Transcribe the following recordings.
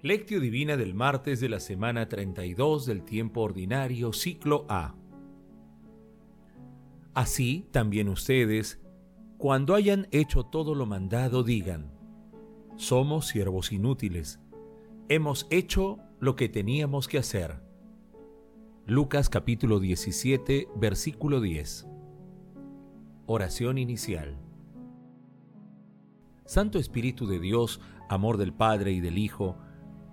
Lectio Divina del martes de la semana 32 del tiempo ordinario, ciclo A. Así también ustedes, cuando hayan hecho todo lo mandado, digan, somos siervos inútiles, hemos hecho lo que teníamos que hacer. Lucas capítulo 17, versículo 10. Oración inicial. Santo Espíritu de Dios, amor del Padre y del Hijo,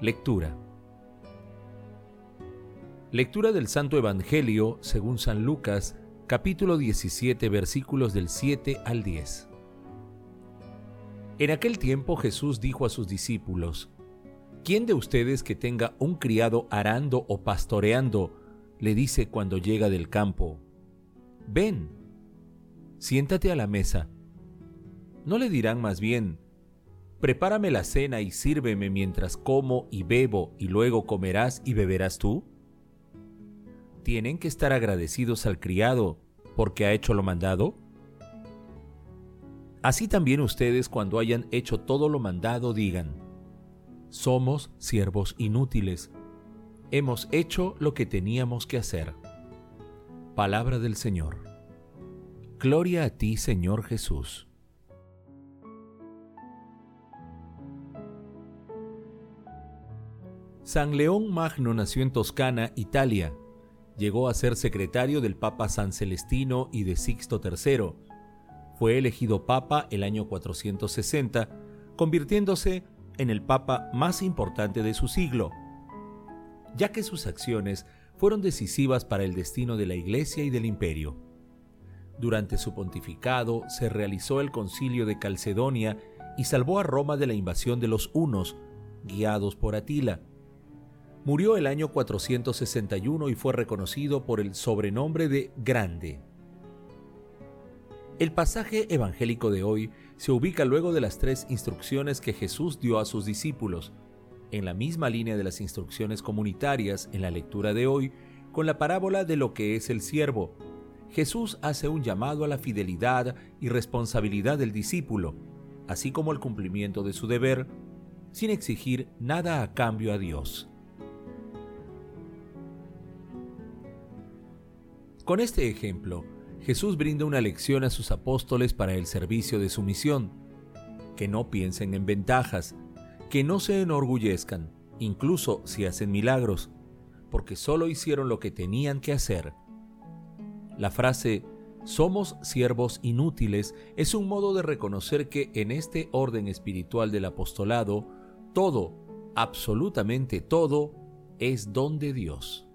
Lectura. Lectura del Santo Evangelio según San Lucas, capítulo 17, versículos del 7 al 10. En aquel tiempo Jesús dijo a sus discípulos, ¿Quién de ustedes que tenga un criado arando o pastoreando le dice cuando llega del campo, Ven, siéntate a la mesa? ¿No le dirán más bien, Prepárame la cena y sírveme mientras como y bebo y luego comerás y beberás tú? ¿Tienen que estar agradecidos al criado porque ha hecho lo mandado? Así también ustedes cuando hayan hecho todo lo mandado digan, somos siervos inútiles, hemos hecho lo que teníamos que hacer. Palabra del Señor. Gloria a ti, Señor Jesús. San León Magno nació en Toscana, Italia. Llegó a ser secretario del Papa San Celestino y de Sixto III. Fue elegido Papa el año 460, convirtiéndose en el Papa más importante de su siglo, ya que sus acciones fueron decisivas para el destino de la Iglesia y del Imperio. Durante su pontificado se realizó el concilio de Calcedonia y salvó a Roma de la invasión de los hunos, guiados por Atila Murió el año 461 y fue reconocido por el sobrenombre de Grande. El pasaje evangélico de hoy se ubica luego de las tres instrucciones que Jesús dio a sus discípulos, en la misma línea de las instrucciones comunitarias en la lectura de hoy, con la parábola de lo que es el siervo. Jesús hace un llamado a la fidelidad y responsabilidad del discípulo, así como el cumplimiento de su deber, sin exigir nada a cambio a Dios. Con este ejemplo, Jesús brinda una lección a sus apóstoles para el servicio de su misión. Que no piensen en ventajas, que no se enorgullezcan, incluso si hacen milagros, porque solo hicieron lo que tenían que hacer. La frase somos siervos inútiles es un modo de reconocer que en este orden espiritual del apostolado, todo, absolutamente todo, es don de Dios.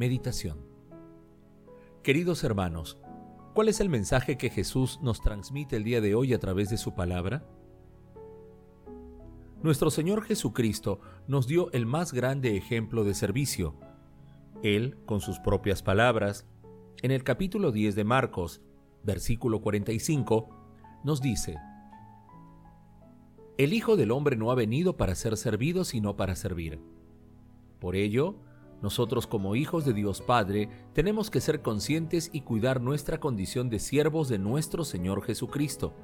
Meditación Queridos hermanos, ¿cuál es el mensaje que Jesús nos transmite el día de hoy a través de su palabra? Nuestro Señor Jesucristo nos dio el más grande ejemplo de servicio. Él, con sus propias palabras, en el capítulo 10 de Marcos, versículo 45, nos dice, El Hijo del Hombre no ha venido para ser servido, sino para servir. Por ello, nosotros como hijos de Dios Padre tenemos que ser conscientes y cuidar nuestra condición de siervos de nuestro Señor Jesucristo.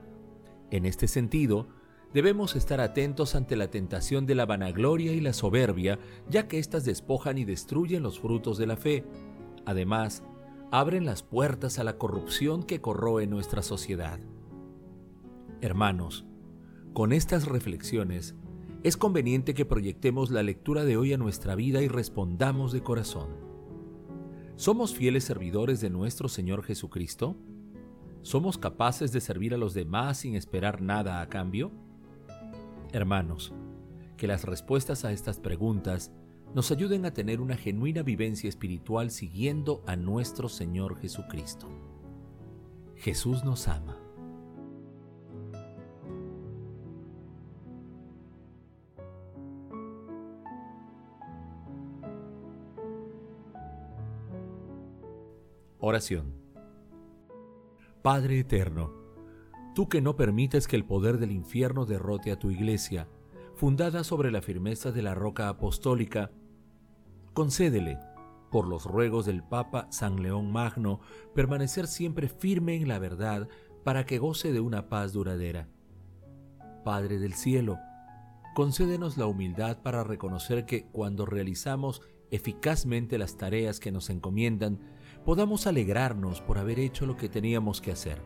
En este sentido, debemos estar atentos ante la tentación de la vanagloria y la soberbia, ya que éstas despojan y destruyen los frutos de la fe. Además, abren las puertas a la corrupción que corroe nuestra sociedad. Hermanos, con estas reflexiones, es conveniente que proyectemos la lectura de hoy a nuestra vida y respondamos de corazón. ¿Somos fieles servidores de nuestro Señor Jesucristo? ¿Somos capaces de servir a los demás sin esperar nada a cambio? Hermanos, que las respuestas a estas preguntas nos ayuden a tener una genuina vivencia espiritual siguiendo a nuestro Señor Jesucristo. Jesús nos ama. Oración. Padre Eterno, tú que no permites que el poder del infierno derrote a tu iglesia, fundada sobre la firmeza de la roca apostólica, concédele, por los ruegos del Papa San León Magno, permanecer siempre firme en la verdad para que goce de una paz duradera. Padre del cielo, concédenos la humildad para reconocer que cuando realizamos eficazmente las tareas que nos encomiendan, podamos alegrarnos por haber hecho lo que teníamos que hacer.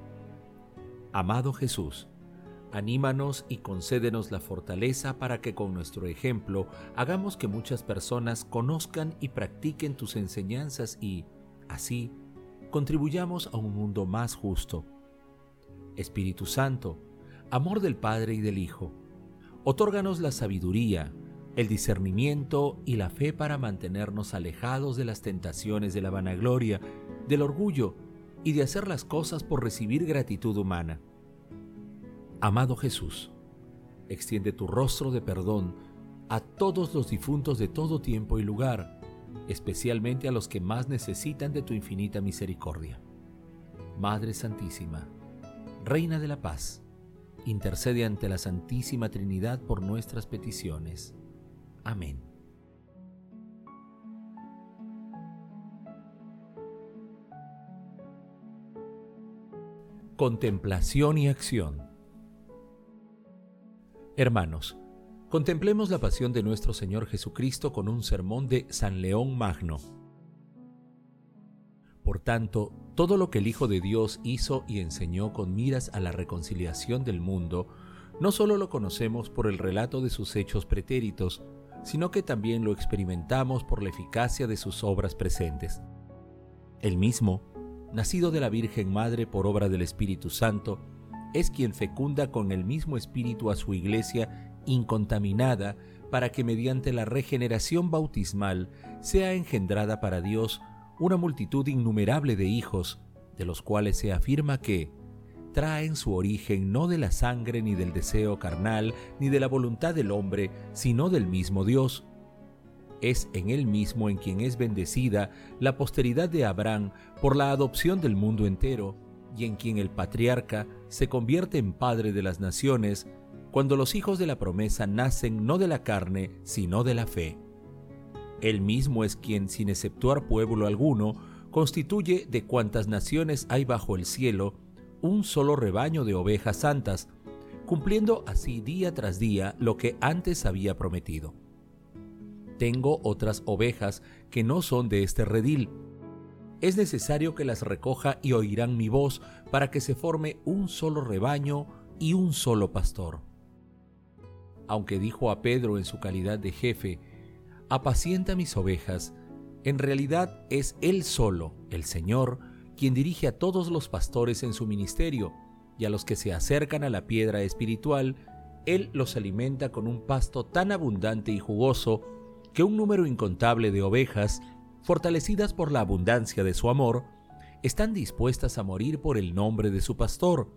Amado Jesús, anímanos y concédenos la fortaleza para que con nuestro ejemplo hagamos que muchas personas conozcan y practiquen tus enseñanzas y, así, contribuyamos a un mundo más justo. Espíritu Santo, amor del Padre y del Hijo, otórganos la sabiduría, el discernimiento y la fe para mantenernos alejados de las tentaciones de la vanagloria, del orgullo y de hacer las cosas por recibir gratitud humana. Amado Jesús, extiende tu rostro de perdón a todos los difuntos de todo tiempo y lugar, especialmente a los que más necesitan de tu infinita misericordia. Madre Santísima, Reina de la Paz, intercede ante la Santísima Trinidad por nuestras peticiones. Amén. Contemplación y acción Hermanos, contemplemos la pasión de nuestro Señor Jesucristo con un sermón de San León Magno. Por tanto, todo lo que el Hijo de Dios hizo y enseñó con miras a la reconciliación del mundo, no solo lo conocemos por el relato de sus hechos pretéritos, sino que también lo experimentamos por la eficacia de sus obras presentes. El mismo, nacido de la Virgen Madre por obra del Espíritu Santo, es quien fecunda con el mismo Espíritu a su iglesia incontaminada para que mediante la regeneración bautismal sea engendrada para Dios una multitud innumerable de hijos, de los cuales se afirma que, traen su origen no de la sangre ni del deseo carnal ni de la voluntad del hombre, sino del mismo Dios. Es en él mismo en quien es bendecida la posteridad de Abraham por la adopción del mundo entero, y en quien el patriarca se convierte en padre de las naciones, cuando los hijos de la promesa nacen no de la carne, sino de la fe. Él mismo es quien, sin exceptuar pueblo alguno, constituye de cuantas naciones hay bajo el cielo, un solo rebaño de ovejas santas, cumpliendo así día tras día lo que antes había prometido. Tengo otras ovejas que no son de este redil. Es necesario que las recoja y oirán mi voz para que se forme un solo rebaño y un solo pastor. Aunque dijo a Pedro en su calidad de jefe, apacienta mis ovejas, en realidad es él solo, el Señor, quien dirige a todos los pastores en su ministerio, y a los que se acercan a la piedra espiritual, Él los alimenta con un pasto tan abundante y jugoso que un número incontable de ovejas, fortalecidas por la abundancia de su amor, están dispuestas a morir por el nombre de su pastor,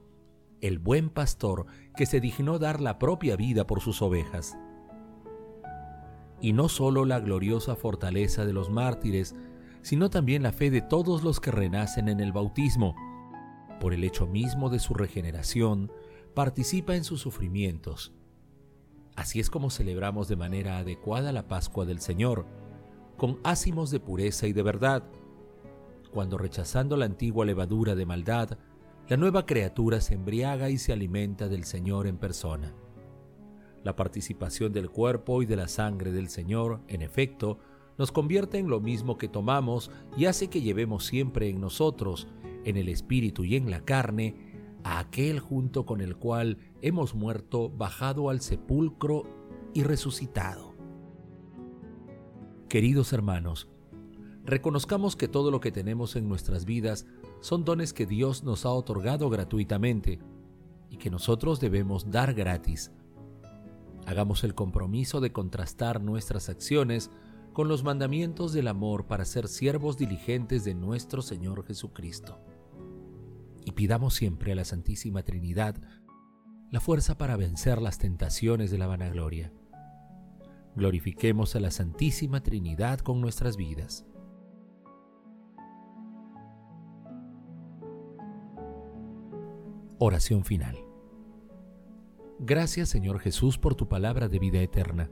el buen pastor que se dignó dar la propia vida por sus ovejas. Y no solo la gloriosa fortaleza de los mártires, sino también la fe de todos los que renacen en el bautismo. Por el hecho mismo de su regeneración, participa en sus sufrimientos. Así es como celebramos de manera adecuada la Pascua del Señor, con ácimos de pureza y de verdad, cuando rechazando la antigua levadura de maldad, la nueva criatura se embriaga y se alimenta del Señor en persona. La participación del cuerpo y de la sangre del Señor, en efecto, nos convierte en lo mismo que tomamos y hace que llevemos siempre en nosotros, en el espíritu y en la carne, a aquel junto con el cual hemos muerto, bajado al sepulcro y resucitado. Queridos hermanos, reconozcamos que todo lo que tenemos en nuestras vidas son dones que Dios nos ha otorgado gratuitamente y que nosotros debemos dar gratis. Hagamos el compromiso de contrastar nuestras acciones con los mandamientos del amor para ser siervos diligentes de nuestro Señor Jesucristo. Y pidamos siempre a la Santísima Trinidad la fuerza para vencer las tentaciones de la vanagloria. Glorifiquemos a la Santísima Trinidad con nuestras vidas. Oración final. Gracias Señor Jesús por tu palabra de vida eterna.